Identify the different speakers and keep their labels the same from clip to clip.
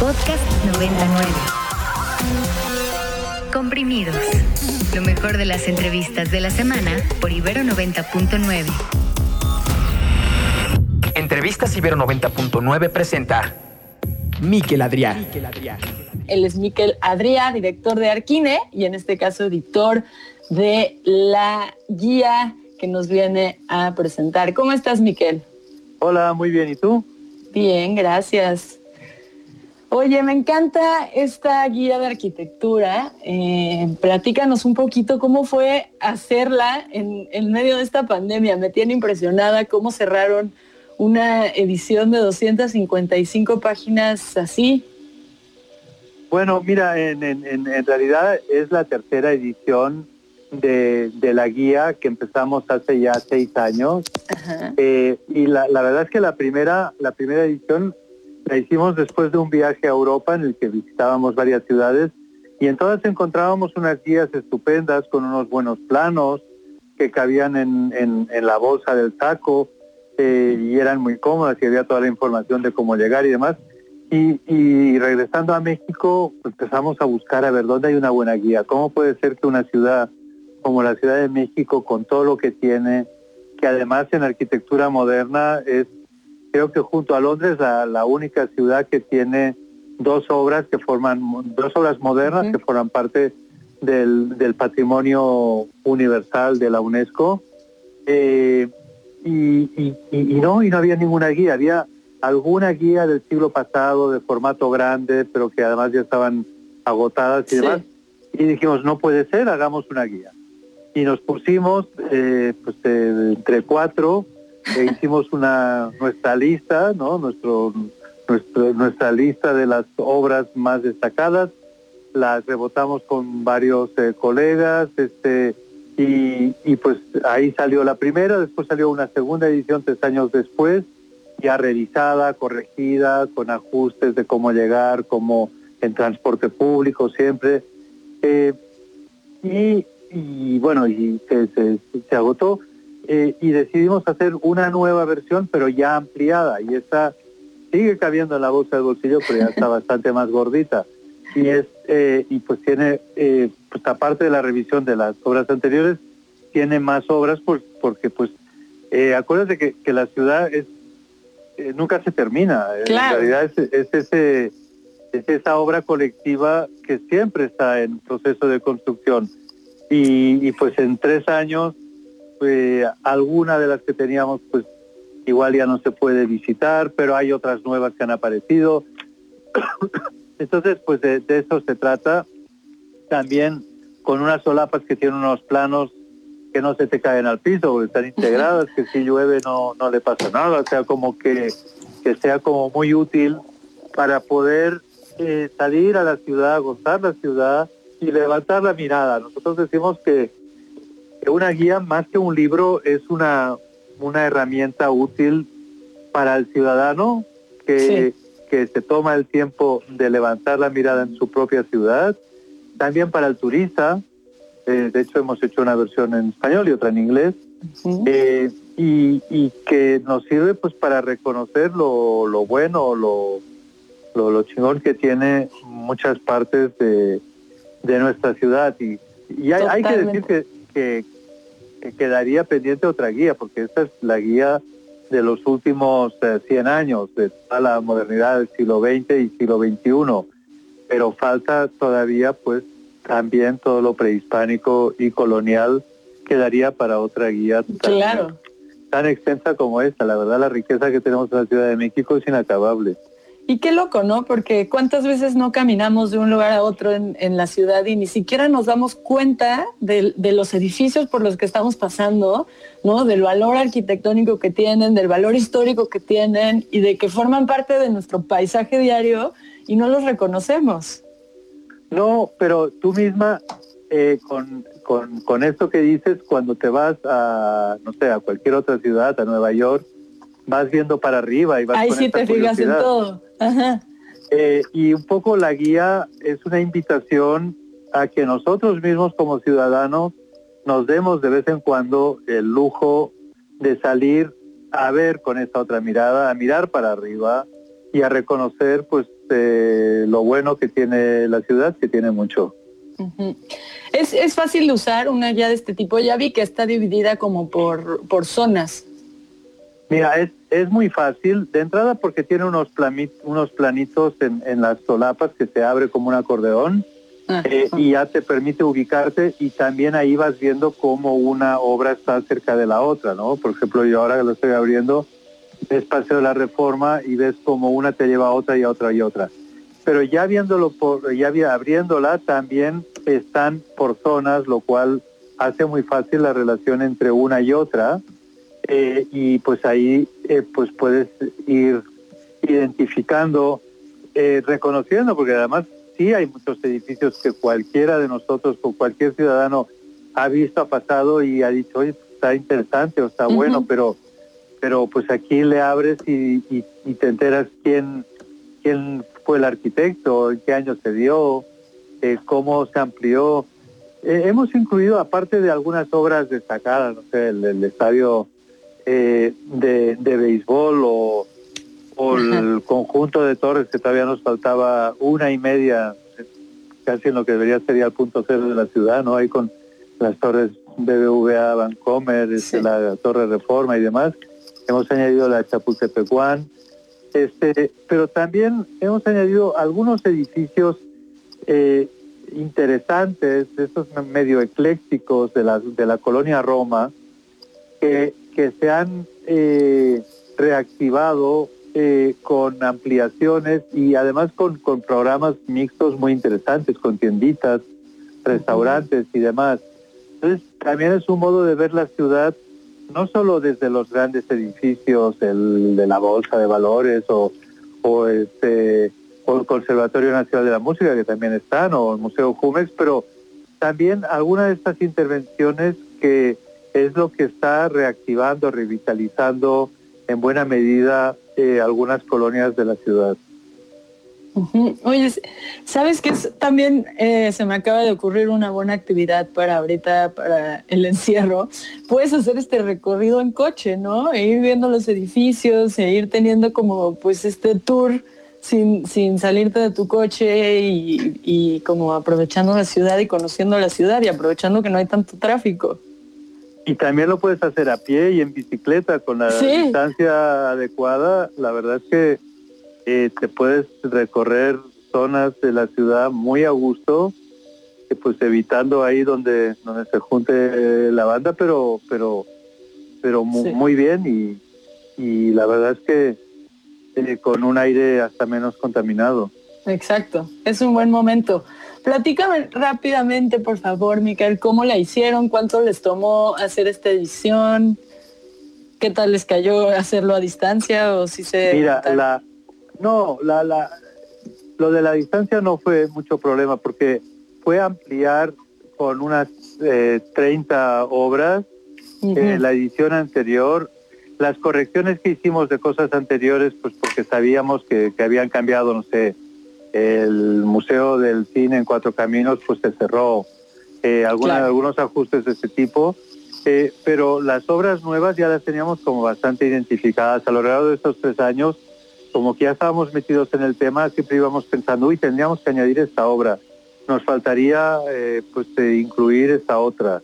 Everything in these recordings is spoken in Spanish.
Speaker 1: Podcast 99. Comprimidos. Lo mejor de las entrevistas de la semana por Ibero 90.9.
Speaker 2: Entrevistas Ibero 90.9 presenta Miquel Adrián.
Speaker 3: Él es Miquel Adrià, director de Arquine y en este caso editor de la guía que nos viene a presentar. ¿Cómo estás, Miquel?
Speaker 4: Hola, muy bien. ¿Y tú?
Speaker 3: Bien, gracias. Oye, me encanta esta guía de arquitectura. Eh, platícanos un poquito cómo fue hacerla en, medio de esta pandemia. Me tiene impresionada cómo cerraron una edición de 255 páginas así.
Speaker 4: Bueno, mira, en realidad es la tercera edición de, de, la guía que empezamos hace ya seis años. Eh, y la, la, verdad es que la primera, la primera edición la hicimos después de un viaje a Europa en el que visitábamos varias ciudades y en todas encontrábamos unas guías estupendas con unos buenos planos que cabían en, en, en la bolsa del saco eh, y eran muy cómodas y había toda la información de cómo llegar y demás. Y, y regresando a México pues empezamos a buscar a ver dónde hay una buena guía, cómo puede ser que una ciudad como la Ciudad de México, con todo lo que tiene, que además en arquitectura moderna es, creo que junto a Londres, la, la única ciudad que tiene dos obras que forman, dos obras modernas uh -huh. que forman parte del, del, patrimonio universal de la UNESCO. Eh, y, y, y, no, y no había ninguna guía, había alguna guía del siglo pasado de formato grande, pero que además ya estaban agotadas y sí. demás. Y dijimos, no puede ser, hagamos una guía y nos pusimos eh, pues eh, entre cuatro e hicimos una nuestra lista no nuestro, nuestro nuestra lista de las obras más destacadas. Las rebotamos con varios eh, colegas este y, y pues ahí salió la primera después salió una segunda edición tres años después ya revisada corregida con ajustes de cómo llegar como en transporte público siempre. Y y bueno, y se, se, se agotó eh, y decidimos hacer una nueva versión, pero ya ampliada, y esta sigue cabiendo en la bolsa del bolsillo, pero ya está bastante más gordita. Y es eh, y pues tiene, eh, pues aparte de la revisión de las obras anteriores, tiene más obras porque pues eh, acuérdate que, que la ciudad es nunca se termina.
Speaker 3: Claro.
Speaker 4: En realidad es, es ese es esa obra colectiva que siempre está en proceso de construcción y, y, pues en tres años pues, alguna de las que teníamos pues igual ya no se puede visitar pero hay otras nuevas que han aparecido. Entonces pues de, de eso se trata. También con unas solapas que tienen unos planos que no se te caen al piso porque están integradas que si llueve no no le pasa nada. O sea como que que sea como muy útil para poder eh, salir a la ciudad gozar la ciudad y levantar la mirada. Nosotros decimos que, que una guía más que un libro es una, una herramienta útil para el ciudadano que, sí. que se toma el tiempo de levantar la mirada en su propia ciudad, también para el turista, eh, de hecho hemos hecho una versión en español y otra en inglés, eh, y, y, que nos sirve pues para reconocer lo, lo bueno, lo, lo, lo chingón que tiene muchas partes de, de nuestra ciudad. Y, y hay, hay, que decir que, que, que, quedaría pendiente otra guía porque esta es la guía de los últimos eh, 100 años de toda la modernidad del siglo XX y siglo XXI pero falta todavía pues también todo lo prehispánico y colonial quedaría para otra guía
Speaker 3: tan, claro.
Speaker 4: tan extensa como esta. La verdad la riqueza que tenemos en la Ciudad de México es inacabable
Speaker 3: y qué loco, ¿no? Porque cuántas veces no caminamos de un lugar a otro en, la ciudad y ni siquiera nos damos cuenta de, los edificios por los que estamos pasando, ¿no? Del valor arquitectónico que tienen, del valor histórico que tienen y de que forman parte de nuestro paisaje diario y no los reconocemos.
Speaker 4: No, pero tú misma, eh, con, con esto que dices, cuando te vas a, no sé, a cualquier otra ciudad, a Nueva York, vas viendo para arriba y vas
Speaker 3: Ahí
Speaker 4: con
Speaker 3: sí
Speaker 4: esta
Speaker 3: te fijas en todo. Ajá.
Speaker 4: Eh, y un poco la guía es una invitación a que nosotros mismos como ciudadanos nos demos de vez en cuando el lujo de salir a ver con esta otra mirada, a mirar para arriba y a reconocer pues eh, lo bueno que tiene la ciudad, que tiene mucho.
Speaker 3: ¿Es, ¿Es, fácil de usar una guía de este tipo? Ya vi que está dividida como por, por zonas.
Speaker 4: Mira, es, es muy fácil, de entrada porque tiene unos, unos planitos en, en, las solapas que se abre como un acordeón ah, eh, y ya te permite ubicarte y también ahí vas viendo cómo una obra está cerca de la otra, ¿no? Por ejemplo, yo ahora que lo estoy abriendo, ves Paseo de la Reforma y ves como una te lleva a otra y a otra y otra. Pero ya viéndolo por, ya abriéndola también están por zonas, lo cual hace muy fácil la relación entre una y otra. Eh, y pues ahí eh, pues puedes ir identificando, eh, reconociendo, porque además sí hay muchos edificios que cualquiera de nosotros, o cualquier ciudadano ha visto, ha pasado y ha dicho, oye, está interesante o está bueno, pero pero pues aquí le abres y, te enteras quién, quién fue el arquitecto, en qué año se dio, eh, cómo se amplió. Eh, hemos incluido, aparte de algunas obras destacadas, no sé, el, estadio eh, de, de, béisbol o, o el conjunto de torres que todavía nos faltaba una y media, casi en lo que debería ser el punto cero de la ciudad, ¿no? Ahí con las torres BBVA, Vancomer, este, la Torre Reforma y demás. Hemos añadido la Chapultepecuán, este, pero también hemos añadido algunos edificios eh, interesantes, estos medio eclécticos de la, de la colonia Roma, que, que se han eh, reactivado eh, con ampliaciones y además con, con programas mixtos muy interesantes, con tienditas, restaurantes y demás. Entonces, también es un modo de ver la ciudad no solo desde los grandes edificios el, de la Bolsa de Valores o, este, o el Conservatorio Nacional de la Música, que también están, o el Museo Jumex, pero también algunas de estas intervenciones que es lo que está reactivando, revitalizando en buena medida eh, algunas colonias de la ciudad.
Speaker 3: Oye, ¿sabes qué? También eh, se me acaba de ocurrir una buena actividad para ahorita, para el encierro. Puedes hacer este recorrido en coche, ¿no? E ir viendo los edificios, e ir teniendo como pues este tour sin, sin salirte de tu coche y, y como aprovechando la ciudad y conociendo la ciudad y aprovechando que no hay tanto tráfico.
Speaker 4: Y también lo puedes hacer a pie y en bicicleta con la distancia adecuada. La verdad es que eh, te puedes recorrer zonas de la ciudad muy a gusto, eh, pues evitando ahí donde donde se junte la banda, pero pero pero muy, bien y, y, la verdad es que eh, con un aire hasta menos contaminado.
Speaker 3: Exacto, es un buen momento. Platícame rápidamente, por favor, Micael, cómo la hicieron, cuánto les tomó hacer esta edición, qué tal les cayó hacerlo a distancia o si se...
Speaker 4: Mira, la, no, la, la, lo de la distancia no fue mucho problema porque fue ampliar con unas 30 eh, obras eh, la edición anterior. Las correcciones que hicimos de cosas anteriores, pues porque sabíamos que, habían cambiado, no sé, el Museo del Cine en Cuatro Caminos, pues se cerró. Eh, algunos ajustes de ese tipo. pero las obras nuevas ya las teníamos como bastante identificadas. A lo largo de estos tres años como que ya estábamos metidos en el tema, siempre íbamos pensando, uy, tendríamos que añadir esta obra, nos faltaría eh, pues eh, incluir esta otra.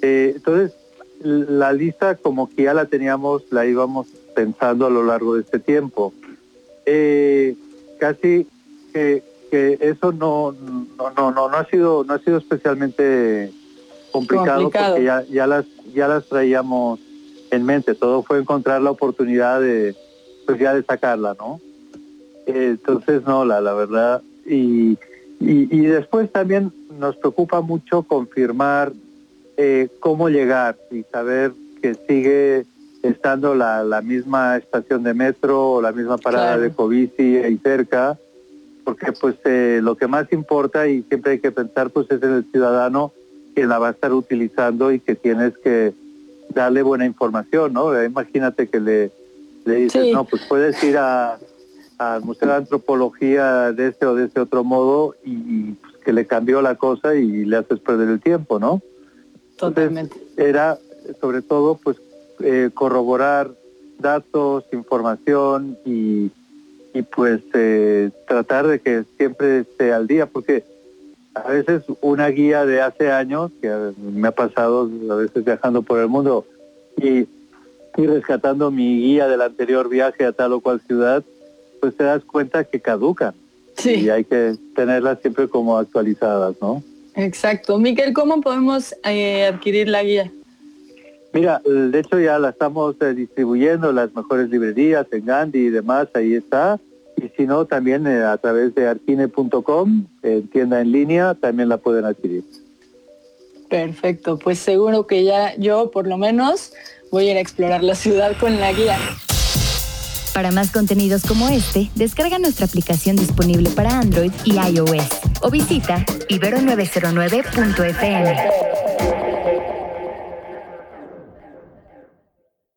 Speaker 4: Eh, entonces, la lista como que ya la teníamos, la íbamos pensando a lo largo de este tiempo. casi que, eso no no, no, no, no ha sido no ha sido especialmente complicado, porque ya, ya las ya las traíamos en mente. Todo fue encontrar la oportunidad de pues ya de sacarla, ¿no? entonces, no, la, la verdad, y, y, después también nos preocupa mucho confirmar eh, cómo llegar y saber que sigue estando la, la misma estación de metro o la misma parada de Covici ahí cerca, porque pues eh, lo que más importa y siempre hay que pensar pues es en el ciudadano que la va a estar utilizando y que tienes que darle buena información, ¿no? Imagínate que le le dices, no, pues puedes ir a, al Museo de Antropología de este o de este otro modo y, pues, que le cambió la cosa y le haces perder el tiempo, ¿no?
Speaker 3: Totalmente.
Speaker 4: era sobre todo pues eh, corroborar datos, información y, y pues eh, tratar de que siempre esté al día, porque a veces una guía de hace años, que me ha pasado a veces viajando por el mundo y, y rescatando mi guía del anterior viaje a tal o cual ciudad, pues te das cuenta que caducan. Sí. Y hay que tenerlas siempre como actualizadas, ¿no?
Speaker 3: Exacto. Miguel, ¿cómo podemos eh, adquirir la guía?
Speaker 4: Mira, de hecho ya la estamos eh, distribuyendo en las mejores librerías, en Gandhi y demás, ahí está. Y si no, también eh, a través de arquine.com, en tienda en línea, también la pueden adquirir.
Speaker 3: Perfecto, pues seguro que ya yo por lo menos voy a ir a explorar la ciudad con la guía.
Speaker 1: Para más contenidos como este, descarga nuestra aplicación disponible para Android y iOS o visita ibero909.fm.